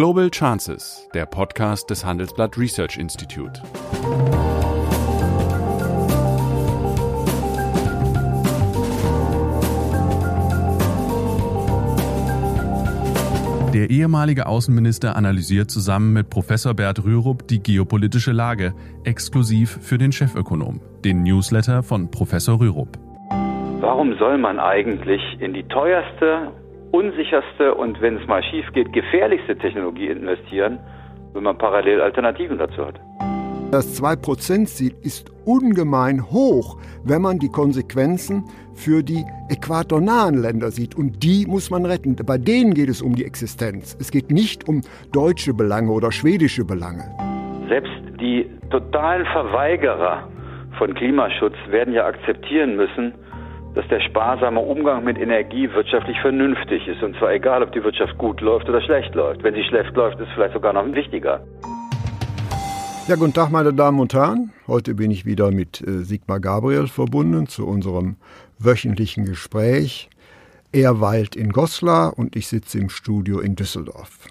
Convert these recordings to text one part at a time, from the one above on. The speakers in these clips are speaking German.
Global Chances, der Podcast des Handelsblatt Research Institute. Der ehemalige Außenminister analysiert zusammen mit Professor Bert Rürup die geopolitische Lage, exklusiv für den Chefökonom, den Newsletter von Professor Rürup. Warum soll man eigentlich in die teuerste, unsicherste und wenn es mal schief geht, gefährlichste Technologie investieren, wenn man parallel Alternativen dazu hat? Das 2%-Ziel ist ungemein hoch, wenn man die Konsequenzen für die äquatornahen Länder sieht. Und die muss man retten. Bei denen geht es um die Existenz. Es geht nicht um deutsche Belange oder schwedische Belange. Selbst die totalen Verweigerer von Klimaschutz werden ja akzeptieren müssen, dass der sparsame Umgang mit Energie wirtschaftlich vernünftig ist. Und zwar egal, ob die Wirtschaft gut läuft oder schlecht läuft. Wenn sie schlecht läuft, ist vielleicht sogar noch wichtiger. Ja, guten Tag, meine Damen und Herren. Heute bin ich wieder mit äh, Sigmar Gabriel verbunden zu unserem wöchentlichen Gespräch. Er weilt in Goslar und ich sitze im Studio in Düsseldorf.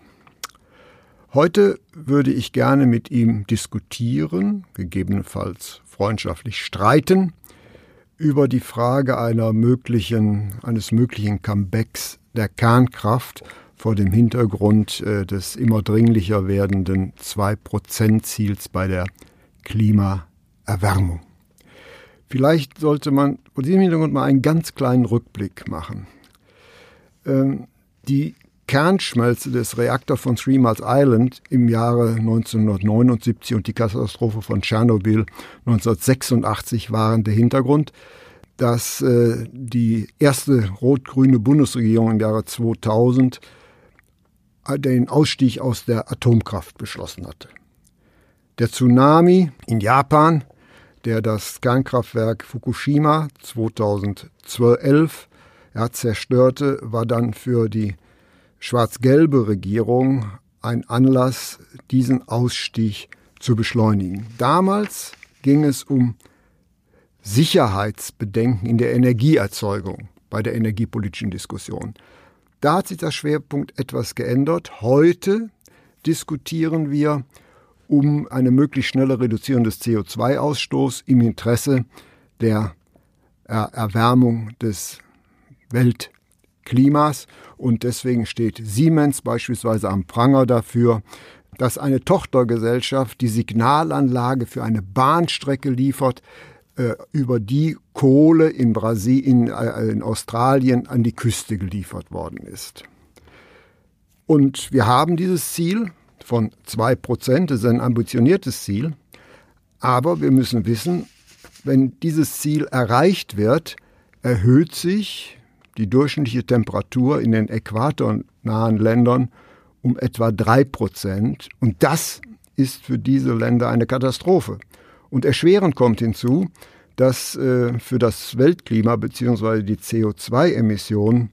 Heute würde ich gerne mit ihm diskutieren, gegebenenfalls freundschaftlich streiten, über die Frage einer möglichen, eines möglichen Comebacks der Kernkraft vor dem Hintergrund äh, des immer dringlicher werdenden 2-Prozent-Ziels bei der Klimaerwärmung. Vielleicht sollte man vor diesem Hintergrund mal einen ganz kleinen Rückblick machen. Ähm, die Kernschmelze des Reaktors von Three Mile Island im Jahre 1979 und die Katastrophe von Tschernobyl 1986 waren der Hintergrund, dass äh, die erste rot-grüne Bundesregierung im Jahre 2000 den Ausstieg aus der Atomkraft beschlossen hatte. Der Tsunami in Japan, der das Kernkraftwerk Fukushima 2012 ja, zerstörte, war dann für die schwarz-gelbe Regierung ein Anlass, diesen Ausstieg zu beschleunigen. Damals ging es um Sicherheitsbedenken in der Energieerzeugung bei der energiepolitischen Diskussion. Da hat sich der Schwerpunkt etwas geändert. Heute diskutieren wir um eine möglichst schnelle Reduzierung des CO2-Ausstoßes im Interesse der Erwärmung des Weltklimas. Und deswegen steht Siemens beispielsweise am Pranger dafür, dass eine Tochtergesellschaft die Signalanlage für eine Bahnstrecke liefert, äh, über die Kohle in, Brasilien, in, äh, in Australien an die Küste geliefert worden ist. Und wir haben dieses Ziel von 2%, das ist ein ambitioniertes Ziel, aber wir müssen wissen, wenn dieses Ziel erreicht wird, erhöht sich die durchschnittliche Temperatur in den äquatornahen Ländern um etwa 3%. Und das ist für diese Länder eine Katastrophe. Und erschwerend kommt hinzu, dass äh, für das Weltklima bzw. die CO2-Emissionen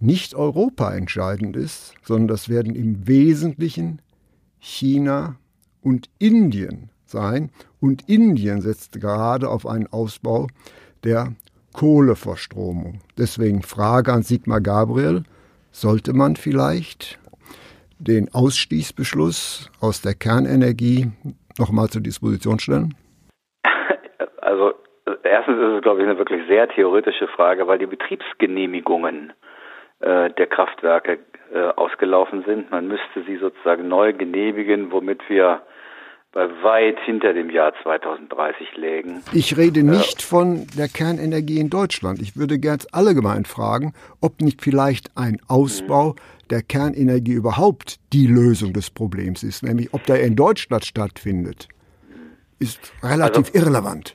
nicht Europa entscheidend ist, sondern das werden im Wesentlichen China und Indien sein. Und Indien setzt gerade auf einen Ausbau der Kohleverstromung. Deswegen Frage an Sigmar Gabriel, sollte man vielleicht den Ausstiegsbeschluss aus der Kernenergie nochmal zur Disposition stellen? Also erstens ist es, glaube ich, eine wirklich sehr theoretische Frage, weil die Betriebsgenehmigungen äh, der Kraftwerke äh, ausgelaufen sind. Man müsste sie sozusagen neu genehmigen, womit wir bei weit hinter dem Jahr 2030 lägen. Ich rede nicht äh, von der Kernenergie in Deutschland. Ich würde ganz allgemein fragen, ob nicht vielleicht ein Ausbau der Kernenergie überhaupt die Lösung des Problems ist, nämlich ob der in Deutschland stattfindet, ist relativ also, irrelevant.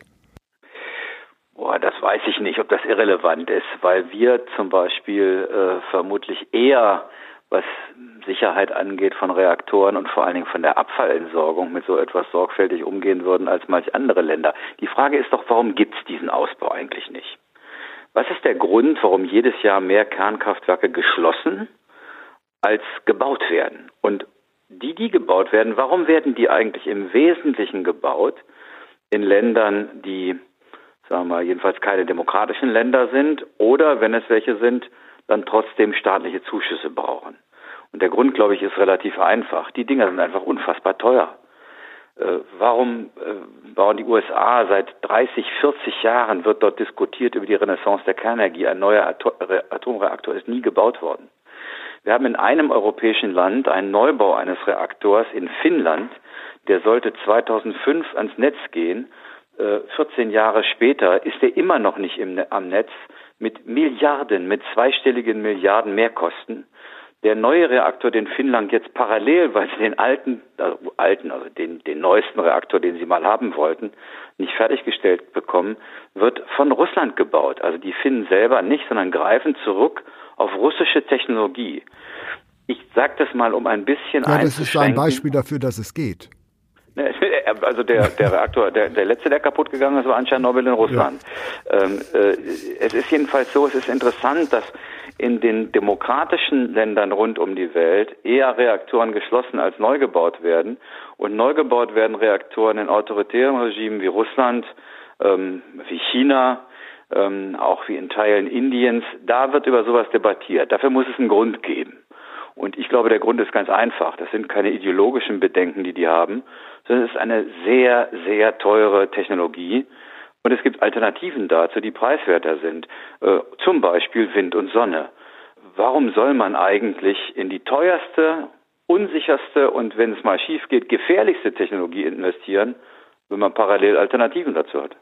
Boah, das weiß ich nicht, ob das irrelevant ist, weil wir zum Beispiel äh, vermutlich eher, was Sicherheit angeht von Reaktoren und vor allen Dingen von der Abfallentsorgung mit so etwas sorgfältig umgehen würden als manch andere Länder. Die Frage ist doch, warum gibt es diesen Ausbau eigentlich nicht? Was ist der Grund, warum jedes Jahr mehr Kernkraftwerke geschlossen als gebaut werden? Und die, die gebaut werden, warum werden die eigentlich im Wesentlichen gebaut in Ländern, die sagen wir jedenfalls keine demokratischen Länder sind oder wenn es welche sind, dann trotzdem staatliche Zuschüsse brauchen. Und der Grund, glaube ich, ist relativ einfach. Die Dinger sind einfach unfassbar teuer. Äh, warum äh, bauen die USA seit 30, 40 Jahren wird dort diskutiert über die Renaissance der Kernenergie. Ein neuer Atomreaktor ist nie gebaut worden. Wir haben in einem europäischen Land einen Neubau eines Reaktors in Finnland, der sollte 2005 ans Netz gehen. 14 äh, Jahre später ist er immer noch nicht im, am Netz mit Milliarden, mit zweistelligen Milliarden Mehrkosten. Der neue Reaktor, den Finnland jetzt parallel, weil sie den alten, also alten, also den, den neuesten Reaktor, den sie mal haben wollten, nicht fertiggestellt bekommen, wird von Russland gebaut. Also die Finnen selber nicht, sondern greifen zurück auf russische Technologie. Ich sage das mal, um ein bisschen Ja, das ist ein Beispiel dafür, dass es geht. Also der, der Reaktor, der, der letzte, der kaputt gegangen ist, war anscheinend Nobel in Russland. Ja. Ähm, äh, es ist jedenfalls so, es ist interessant, dass in den demokratischen Ländern rund um die Welt eher Reaktoren geschlossen als neu gebaut werden. Und neu gebaut werden Reaktoren in autoritären Regimen wie Russland, ähm, wie China, ähm, auch wie in Teilen Indiens. Da wird über sowas debattiert. Dafür muss es einen Grund geben. Und ich glaube, der Grund ist ganz einfach. Das sind keine ideologischen Bedenken, die die haben, sondern es ist eine sehr, sehr teure Technologie. Und es gibt Alternativen dazu, die preiswerter sind. Äh, zum Beispiel Wind und Sonne. Warum soll man eigentlich in die teuerste, unsicherste und wenn es mal schief geht, gefährlichste Technologie investieren, wenn man parallel Alternativen dazu hat?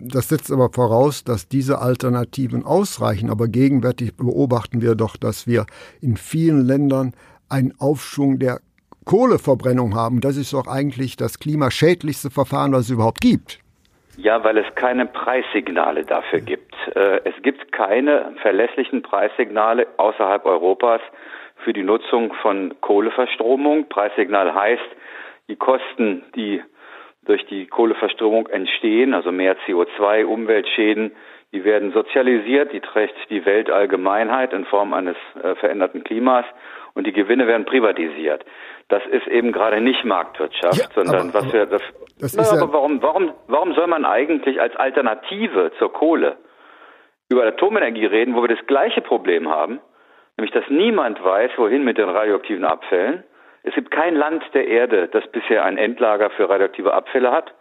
Das setzt aber voraus, dass diese Alternativen ausreichen. Aber gegenwärtig beobachten wir doch, dass wir in vielen Ländern einen Aufschwung der Kohleverbrennung haben. Das ist doch eigentlich das klimaschädlichste Verfahren, was es überhaupt gibt. Ja, weil es keine Preissignale dafür gibt. Äh, es gibt keine verlässlichen Preissignale außerhalb Europas für die Nutzung von Kohleverstromung. Preissignal heißt, die Kosten, die durch die Kohleverstromung entstehen, also mehr CO2, Umweltschäden, die werden sozialisiert, die trägt die Weltallgemeinheit in Form eines äh, veränderten Klimas und die Gewinne werden privatisiert. Das ist eben gerade nicht Marktwirtschaft, ja, sondern aber, was wir das, das na, aber warum warum warum soll man eigentlich als Alternative zur Kohle über Atomenergie reden, wo wir das gleiche Problem haben, nämlich dass niemand weiß, wohin mit den radioaktiven Abfällen es gibt kein Land der Erde, das bisher ein Endlager für radioaktive Abfälle hat.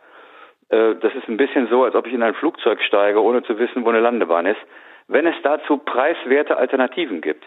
Äh, das ist ein bisschen so, als ob ich in ein Flugzeug steige, ohne zu wissen, wo eine Landebahn ist. Wenn es dazu preiswerte Alternativen gibt.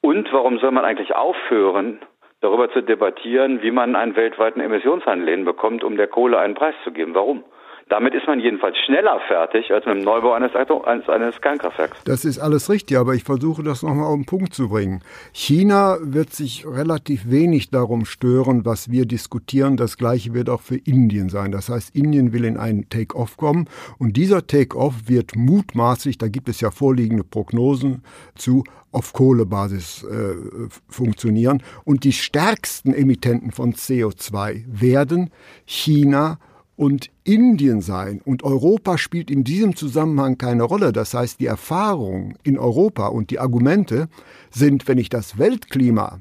Und warum soll man eigentlich aufhören, darüber zu debattieren, wie man einen weltweiten Emissionshandel bekommt, um der Kohle einen Preis zu geben? Warum? Damit ist man jedenfalls schneller fertig als mit dem Neubau eines, eines, eines Kernkraftwerks. Das ist alles richtig, aber ich versuche das nochmal auf den Punkt zu bringen. China wird sich relativ wenig darum stören, was wir diskutieren. Das gleiche wird auch für Indien sein. Das heißt, Indien will in einen Take-off kommen und dieser Take-off wird mutmaßlich, da gibt es ja vorliegende Prognosen zu, auf Kohlebasis äh, funktionieren. Und die stärksten Emittenten von CO2 werden China und Indien sein. Und Europa spielt in diesem Zusammenhang keine Rolle. Das heißt, die Erfahrung in Europa und die Argumente sind, wenn ich das Weltklima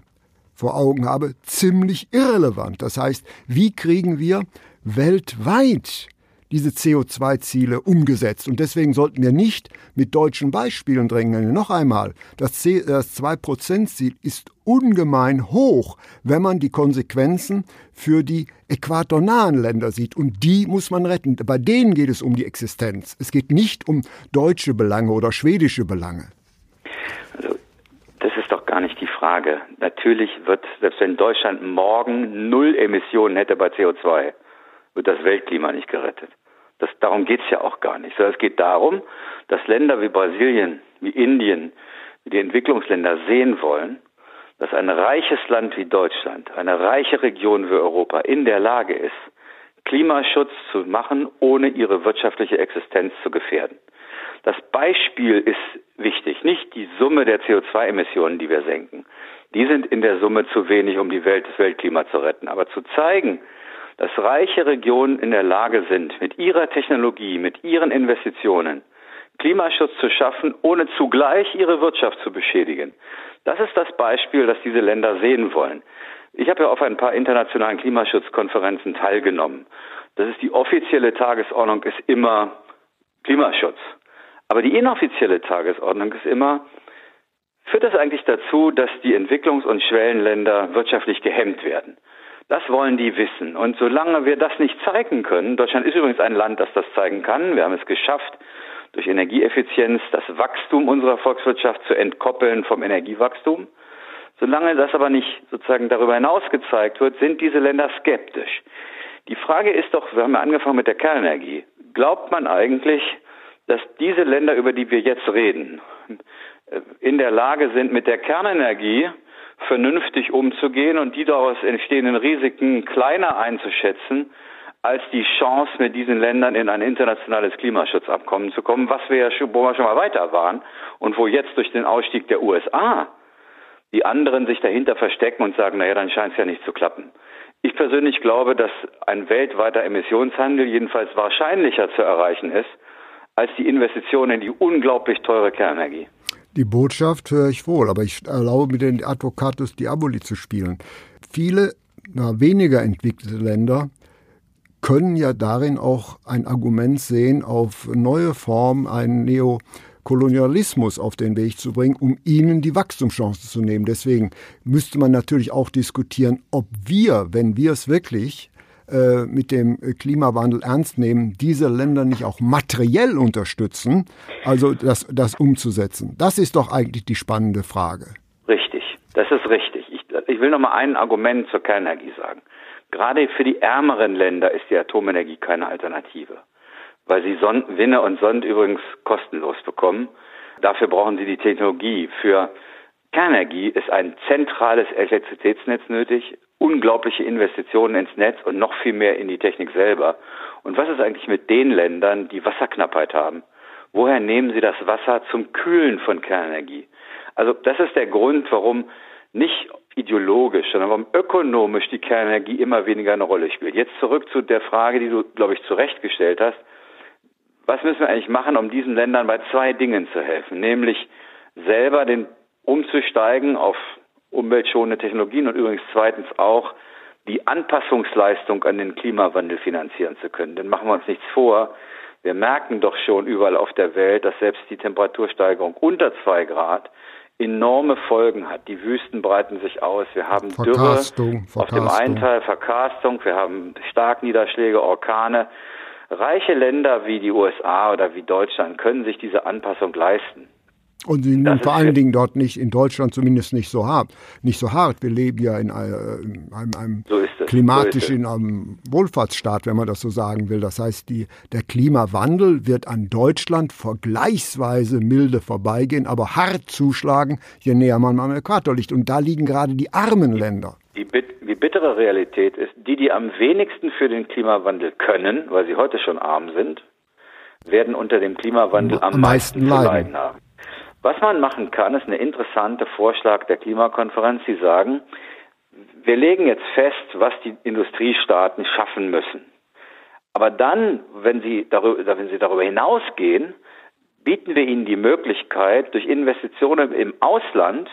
vor Augen habe, ziemlich irrelevant. Das heißt, wie kriegen wir weltweit diese CO2-Ziele umgesetzt. Und deswegen sollten wir nicht mit deutschen Beispielen drängen. Noch einmal, das, das 2%-Ziel ist ungemein hoch, wenn man die Konsequenzen für die äquatornahen Länder sieht. Und die muss man retten. Bei denen geht es um die Existenz. Es geht nicht um deutsche Belange oder schwedische Belange. Also, das ist doch gar nicht die Frage. Natürlich wird, selbst wenn Deutschland morgen null Emissionen hätte bei CO2, wird das Weltklima nicht gerettet. Das, darum geht's ja auch gar nicht. Sondern es geht darum, dass Länder wie Brasilien, wie Indien, wie die Entwicklungsländer sehen wollen, dass ein reiches Land wie Deutschland, eine reiche Region wie Europa in der Lage ist, Klimaschutz zu machen, ohne ihre wirtschaftliche Existenz zu gefährden. Das Beispiel ist wichtig, nicht die Summe der CO2-Emissionen, die wir senken. Die sind in der Summe zu wenig, um die Welt, das Weltklima zu retten. Aber zu zeigen, dass reiche Regionen in der Lage sind, mit ihrer Technologie, mit ihren Investitionen Klimaschutz zu schaffen, ohne zugleich ihre Wirtschaft zu beschädigen. Das ist das Beispiel, das diese Länder sehen wollen. Ich habe ja auf ein paar internationalen Klimaschutzkonferenzen teilgenommen. Das ist die offizielle Tagesordnung ist immer Klimaschutz. Aber die inoffizielle Tagesordnung ist immer, führt das eigentlich dazu, dass die Entwicklungs- und Schwellenländer wirtschaftlich gehemmt werden. Das wollen die wissen. Und solange wir das nicht zeigen können, Deutschland ist übrigens ein Land, das das zeigen kann. Wir haben es geschafft, durch Energieeffizienz das Wachstum unserer Volkswirtschaft zu entkoppeln vom Energiewachstum. Solange das aber nicht sozusagen darüber hinaus gezeigt wird, sind diese Länder skeptisch. Die Frage ist doch, wir haben ja angefangen mit der Kernenergie. Glaubt man eigentlich, dass diese Länder, über die wir jetzt reden, in der Lage sind, mit der Kernenergie vernünftig umzugehen und die daraus entstehenden Risiken kleiner einzuschätzen, als die Chance, mit diesen Ländern in ein internationales Klimaschutzabkommen zu kommen, was wir ja schon, wo wir schon mal weiter waren und wo jetzt durch den Ausstieg der USA die anderen sich dahinter verstecken und sagen, naja, dann scheint es ja nicht zu klappen. Ich persönlich glaube, dass ein weltweiter Emissionshandel jedenfalls wahrscheinlicher zu erreichen ist, als die Investition in die unglaublich teure Kernenergie. Die Botschaft höre ich wohl, aber ich erlaube mir den Advocatus Diaboli zu spielen. Viele na, weniger entwickelte Länder können ja darin auch ein Argument sehen, auf neue Formen einen Neokolonialismus auf den Weg zu bringen, um ihnen die Wachstumschancen zu nehmen. Deswegen müsste man natürlich auch diskutieren, ob wir, wenn wir es wirklich äh, mit dem Klimawandel ernst nehmen, diese Länder nicht auch materiell unterstützen, also das, das umzusetzen? Das ist doch eigentlich die spannende Frage. Richtig, das ist richtig. Ich, ich will noch mal ein Argument zur Kernenergie sagen. Gerade für die ärmeren Länder ist die Atomenergie keine Alternative, weil sie Son Winne und Sond übrigens kostenlos bekommen. Dafür brauchen sie die Technologie. Für Kernenergie ist ein zentrales Elektrizitätsnetz nötig, unglaubliche Investitionen ins Netz und noch viel mehr in die Technik selber. Und was ist eigentlich mit den Ländern, die Wasserknappheit haben? Woher nehmen sie das Wasser zum Kühlen von Kernenergie? Also das ist der Grund, warum nicht ideologisch, sondern warum ökonomisch die Kernenergie immer weniger eine Rolle spielt. Jetzt zurück zu der Frage, die du, glaube ich, zurechtgestellt hast. Was müssen wir eigentlich machen, um diesen Ländern bei zwei Dingen zu helfen? Nämlich selber den umzusteigen auf umweltschonende Technologien und übrigens zweitens auch die Anpassungsleistung an den Klimawandel finanzieren zu können. Denn machen wir uns nichts vor, wir merken doch schon überall auf der Welt, dass selbst die Temperatursteigerung unter zwei Grad enorme Folgen hat. Die Wüsten breiten sich aus. Wir haben Dürre auf dem einen Teil, Verkarstung, wir haben Starkniederschläge, Orkane. Reiche Länder wie die USA oder wie Deutschland können sich diese Anpassung leisten. Und sie sind vor allen Dingen dort nicht, in Deutschland zumindest nicht so hart. Nicht so hart. Wir leben ja in einem, einem so klimatisch so in einem Wohlfahrtsstaat, wenn man das so sagen will. Das heißt, die, der Klimawandel wird an Deutschland vergleichsweise milde vorbeigehen, aber hart zuschlagen, je näher man am Äquator liegt. Und da liegen gerade die armen Länder. Die, die bittere Realität ist, die, die am wenigsten für den Klimawandel können, weil sie heute schon arm sind, werden unter dem Klimawandel am, am meisten, meisten leiden. leiden haben. Was man machen kann, ist eine interessante Vorschlag der Klimakonferenz. Sie sagen, wir legen jetzt fest, was die Industriestaaten schaffen müssen. Aber dann, wenn sie darüber, wenn sie darüber hinausgehen, bieten wir ihnen die Möglichkeit, durch Investitionen im Ausland,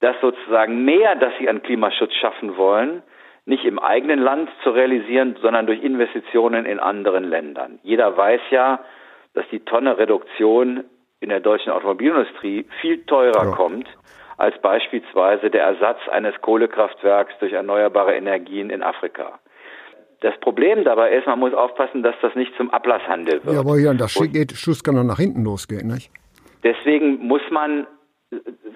das sozusagen mehr, das sie an Klimaschutz schaffen wollen, nicht im eigenen Land zu realisieren, sondern durch Investitionen in anderen Ländern. Jeder weiß ja, dass die Tonne Reduktion in der deutschen Automobilindustrie viel teurer ja. kommt als beispielsweise der Ersatz eines Kohlekraftwerks durch erneuerbare Energien in Afrika. Das Problem dabei ist, man muss aufpassen, dass das nicht zum Ablasshandel wird. Ja, aber hier, das geht, Schuss kann doch nach hinten losgehen, nicht? Deswegen muss man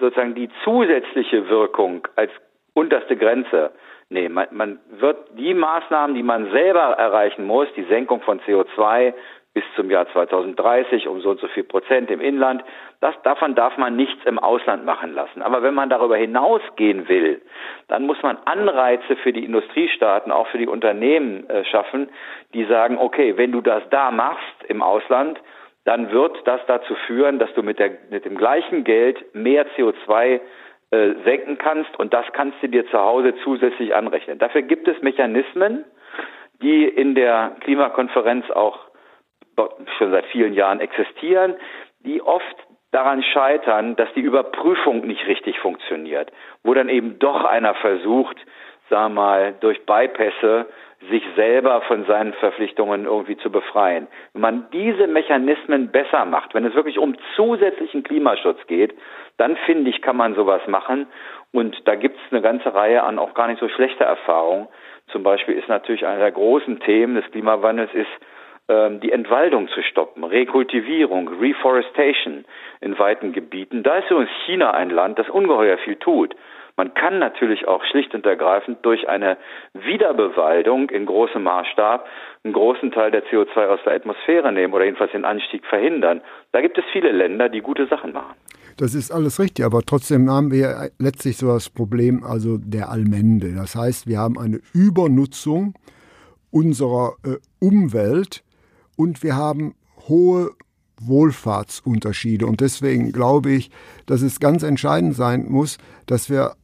sozusagen die zusätzliche Wirkung als unterste Grenze nehmen. Man, man wird die Maßnahmen, die man selber erreichen muss, die Senkung von CO2, bis zum Jahr 2030 um so und so viel Prozent im Inland. Das, davon darf man nichts im Ausland machen lassen. Aber wenn man darüber hinausgehen will, dann muss man Anreize für die Industriestaaten, auch für die Unternehmen äh, schaffen, die sagen, okay, wenn du das da machst im Ausland, dann wird das dazu führen, dass du mit, der, mit dem gleichen Geld mehr CO2 äh, senken kannst und das kannst du dir zu Hause zusätzlich anrechnen. Dafür gibt es Mechanismen, die in der Klimakonferenz auch schon seit vielen Jahren existieren, die oft daran scheitern, dass die Überprüfung nicht richtig funktioniert, wo dann eben doch einer versucht, sagen wir mal, durch Bypässe sich selber von seinen Verpflichtungen irgendwie zu befreien. Wenn man diese Mechanismen besser macht, wenn es wirklich um zusätzlichen Klimaschutz geht, dann finde ich, kann man sowas machen. Und da gibt es eine ganze Reihe an auch gar nicht so schlechter Erfahrungen. Zum Beispiel ist natürlich einer der großen Themen des Klimawandels ist, die Entwaldung zu stoppen, Rekultivierung, Reforestation in weiten Gebieten. Da ist übrigens China ein Land, das ungeheuer viel tut. Man kann natürlich auch schlicht und ergreifend durch eine Wiederbewaldung in großem Maßstab einen großen Teil der CO2 aus der Atmosphäre nehmen oder jedenfalls den Anstieg verhindern. Da gibt es viele Länder, die gute Sachen machen. Das ist alles richtig, aber trotzdem haben wir letztlich so das Problem also der Allmende. Das heißt, wir haben eine Übernutzung unserer äh, Umwelt und wir haben hohe Wohlfahrtsunterschiede. Und deswegen glaube ich, dass es ganz entscheidend sein muss, dass wir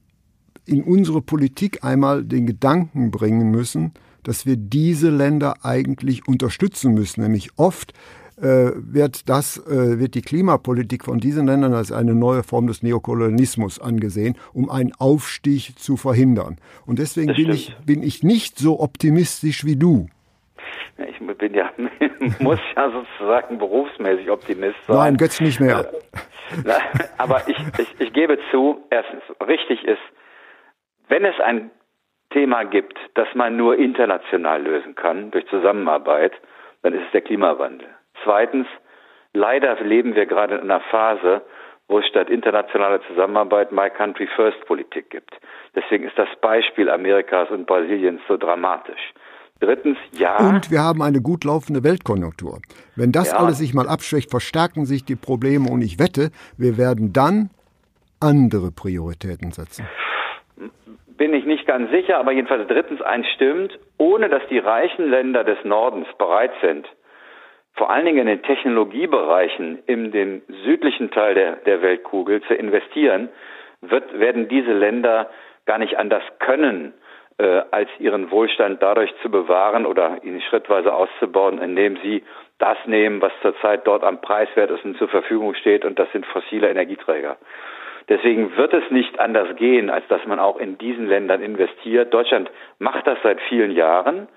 in unsere Politik einmal den Gedanken bringen müssen, dass wir diese Länder eigentlich unterstützen müssen. Nämlich oft äh, wird das, äh, wird die Klimapolitik von diesen Ländern als eine neue Form des Neokolonialismus angesehen, um einen Aufstieg zu verhindern. Und deswegen bin ich, bin ich nicht so optimistisch wie du. Ich bin ja, muss ja sozusagen berufsmäßig Optimist sein. Nein, Götz nicht mehr. Aber ich, ich, ich gebe zu, erstens, richtig ist, wenn es ein Thema gibt, das man nur international lösen kann, durch Zusammenarbeit, dann ist es der Klimawandel. Zweitens, leider leben wir gerade in einer Phase, wo es statt internationaler Zusammenarbeit My Country First Politik gibt. Deswegen ist das Beispiel Amerikas und Brasiliens so dramatisch. Drittens, ja. Und wir haben eine gut laufende Weltkonjunktur. Wenn das ja. alles sich mal abschwächt, verstärken sich die Probleme und ich wette, wir werden dann andere Prioritäten setzen. Bin ich nicht ganz sicher, aber jedenfalls drittens eins stimmt, ohne dass die reichen Länder des Nordens bereit sind, vor allen Dingen in den Technologiebereichen in dem südlichen Teil der, der Weltkugel zu investieren, wird, werden diese Länder gar nicht anders können, äh, als ihren Wohlstand dadurch zu bewahren oder ihn schrittweise auszubauen, indem sie das nehmen, was zurzeit dort am preiswertesten zur Verfügung steht, und das sind fossile Energieträger. Deswegen wird es nicht anders gehen, als dass man auch in diesen Ländern investiert. Deutschland macht das seit vielen Jahren.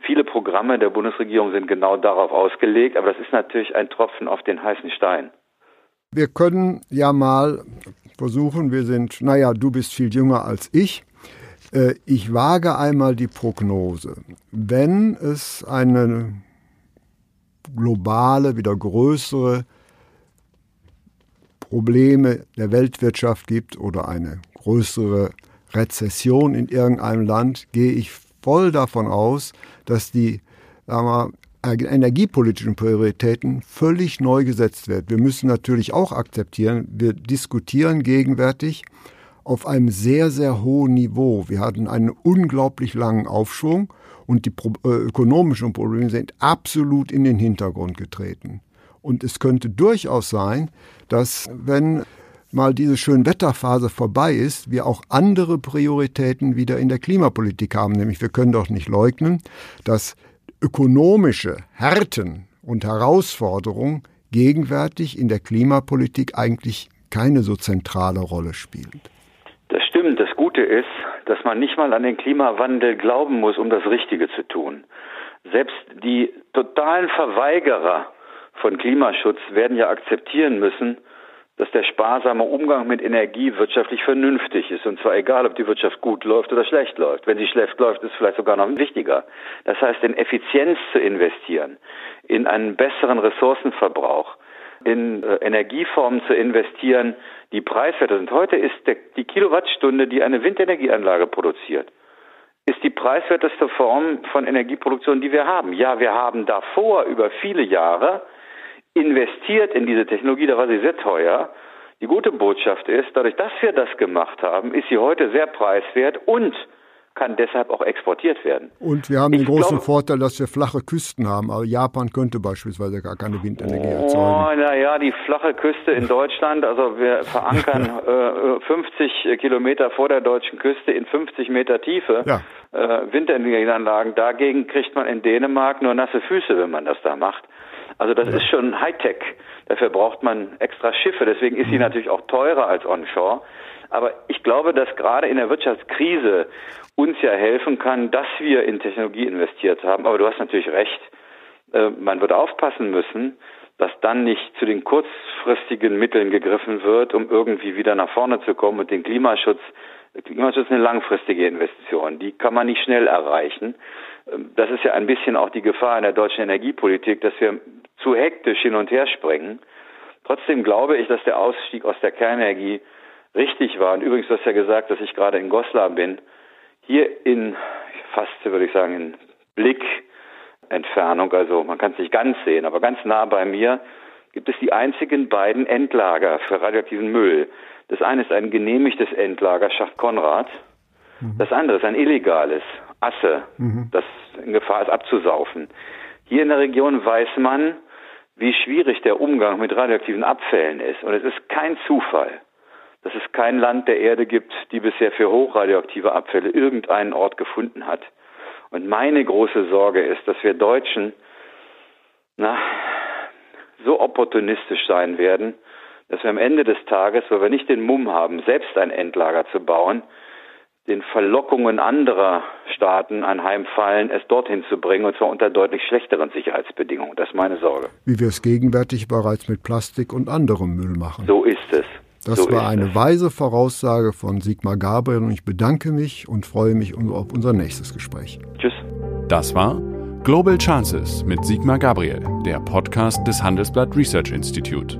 Viele Programme der Bundesregierung sind genau darauf ausgelegt, aber das ist natürlich ein Tropfen auf den heißen Stein. Wir können ja mal versuchen, wir sind, naja, du bist viel jünger als ich. Äh, ich wage einmal die Prognose. Wenn es eine globale, wieder größere Probleme der Weltwirtschaft gibt oder eine größere Rezession in irgendeinem Land, gehe ich voll davon aus, dass die wir, energiepolitischen Prioritäten völlig neu gesetzt werden. Wir müssen natürlich auch akzeptieren, wir diskutieren gegenwärtig auf einem sehr, sehr hohen Niveau. Wir hatten einen unglaublich langen Aufschwung und die äh, ökonomischen Probleme sind absolut in den Hintergrund getreten. Und es könnte durchaus sein, dass wenn mal diese Schönwetterphase vorbei ist, wir auch andere Prioritäten wieder in der Klimapolitik haben. Nämlich wir können doch nicht leugnen, dass ökonomische Härten und Herausforderungen gegenwärtig in der Klimapolitik eigentlich keine so zentrale Rolle spielen. Gute ist, dass man nicht mal an den Klimawandel glauben muss, um das Richtige zu tun. Selbst die totalen Verweigerer von Klimaschutz werden ja akzeptieren müssen, dass der sparsame Umgang mit Energie wirtschaftlich vernünftig ist. Und zwar egal, ob die Wirtschaft gut läuft oder schlecht läuft. Wenn sie schlecht läuft, ist es vielleicht sogar noch wichtiger. Das heißt, in Effizienz zu investieren, in einen besseren Ressourcenverbrauch, in äh, Energieformen zu investieren, die preiswerter sind. Heute ist der, die Kilowattstunde, die eine Windenergieanlage produziert, ist die preiswerteste Form von Energieproduktion, die wir haben. Ja, wir haben davor über viele Jahre investiert in diese Technologie, da war sie sehr teuer. Die gute Botschaft ist, dadurch, dass wir das gemacht haben, ist sie heute sehr preiswert und kann deshalb auch exportiert werden. Und wir haben ich den großen glaube, Vorteil, dass wir flache Küsten haben. Aber Japan könnte beispielsweise gar keine Windenergie oh, erzeugen. Oh, naja, die flache Küste in Deutschland, also wir verankern äh, 50 Kilometer vor der deutschen Küste in 50 Meter Tiefe ja. äh, Windenergieanlagen. Dagegen kriegt man in Dänemark nur nasse Füße, wenn man das da macht. Also das ja. ist schon Hightech. Dafür braucht man extra Schiffe. Deswegen ist sie mhm. natürlich auch teurer als onshore. Aber ich glaube, dass gerade in der Wirtschaftskrise uns ja helfen kann, dass wir in Technologie investiert haben. Aber du hast natürlich recht. Äh, man wird aufpassen müssen, dass dann nicht zu den kurzfristigen Mitteln gegriffen wird, um irgendwie wieder nach vorne zu kommen und den Klimaschutz Klimaschutz ist eine langfristige Investition. Die kann man nicht schnell erreichen. Ähm, das ist ja ein bisschen auch die Gefahr in der deutschen Energiepolitik, dass wir zu hektisch hin und her springen. Trotzdem glaube ich, dass der Ausstieg aus der Kernenergie richtig war. Und übrigens, du hast ja gesagt, dass ich gerade in Goslar bin. Hier in fast, würde ich sagen, in Blickentfernung, also man kann es nicht ganz sehen, aber ganz nah bei mir, gibt es die einzigen beiden Endlager für radioaktiven Müll. Das eine ist ein genehmigtes Endlager, Schacht Konrad. Mhm. Das andere ist ein illegales, Asse, mhm. das in Gefahr ist abzusaufen. Hier in der Region weiß man, wie schwierig der Umgang mit radioaktiven Abfällen ist. Und es ist kein Zufall, dass es kein Land der Erde gibt, die bisher für hochradioaktive Abfälle irgendeinen Ort gefunden hat. Und meine große Sorge ist, dass wir Deutschen na, so opportunistisch sein werden, dass wir am Ende des Tages, weil wir nicht den Mumm haben, selbst ein Endlager zu bauen, den Verlockungen anderer Staaten anheimfallen, es dorthin zu bringen, und zwar unter deutlich schlechteren Sicherheitsbedingungen. Das ist meine Sorge. Wie wir es gegenwärtig bereits mit Plastik und anderem Müll machen. So ist es. Das so war eine weise Voraussage von Sigmar Gabriel und ich bedanke mich und freue mich auf unser nächstes Gespräch. Tschüss. Das war Global Chances mit Sigmar Gabriel, der Podcast des Handelsblatt Research Institute.